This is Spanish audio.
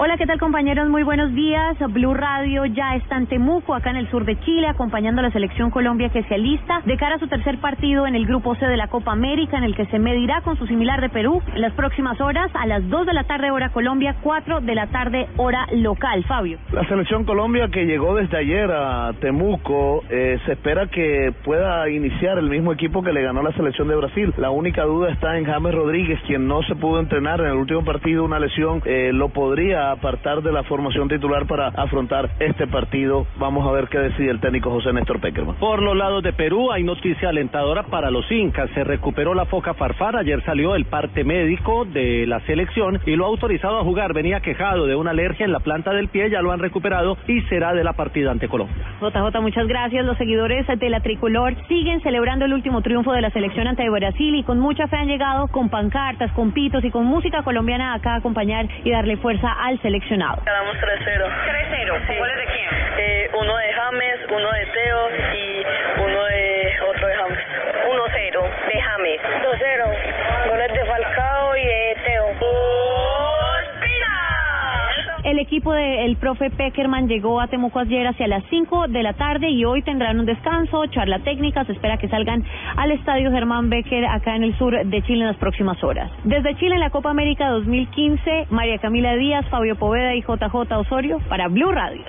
Hola, ¿qué tal compañeros? Muy buenos días. Blue Radio ya está en Temuco, acá en el sur de Chile, acompañando a la selección Colombia que se alista de cara a su tercer partido en el grupo C de la Copa América, en el que se medirá con su similar de Perú en las próximas horas, a las 2 de la tarde hora Colombia, 4 de la tarde hora local. Fabio. La selección Colombia que llegó desde ayer a Temuco, eh, se espera que pueda iniciar el mismo equipo que le ganó la selección de Brasil. La única duda está en James Rodríguez, quien no se pudo entrenar en el último partido, una lesión eh, lo podría apartar de la formación titular para afrontar este partido. Vamos a ver qué decide el técnico José Néstor Peckerman. Por los lados de Perú hay noticia alentadora para los incas. Se recuperó la foca farfar. Ayer salió el parte médico de la selección y lo ha autorizado a jugar. Venía quejado de una alergia en la planta del pie, ya lo han recuperado y será de la partida ante Colombia. JJ, muchas gracias. Los seguidores de la tricolor siguen celebrando el último triunfo de la selección ante Brasil y con mucha fe han llegado con pancartas, con pitos y con música colombiana acá a acompañar y darle fuerza al seleccionado. Ganamos 3-0. 3-0. ¿Goles de quién? Eh, uno de James, uno de Teo y El equipo del profe Peckerman llegó a Temuco ayer hacia las 5 de la tarde y hoy tendrán un descanso, charla técnica. Se espera que salgan al estadio Germán Becker acá en el sur de Chile en las próximas horas. Desde Chile en la Copa América 2015, María Camila Díaz, Fabio Poveda y JJ Osorio para Blue Radio.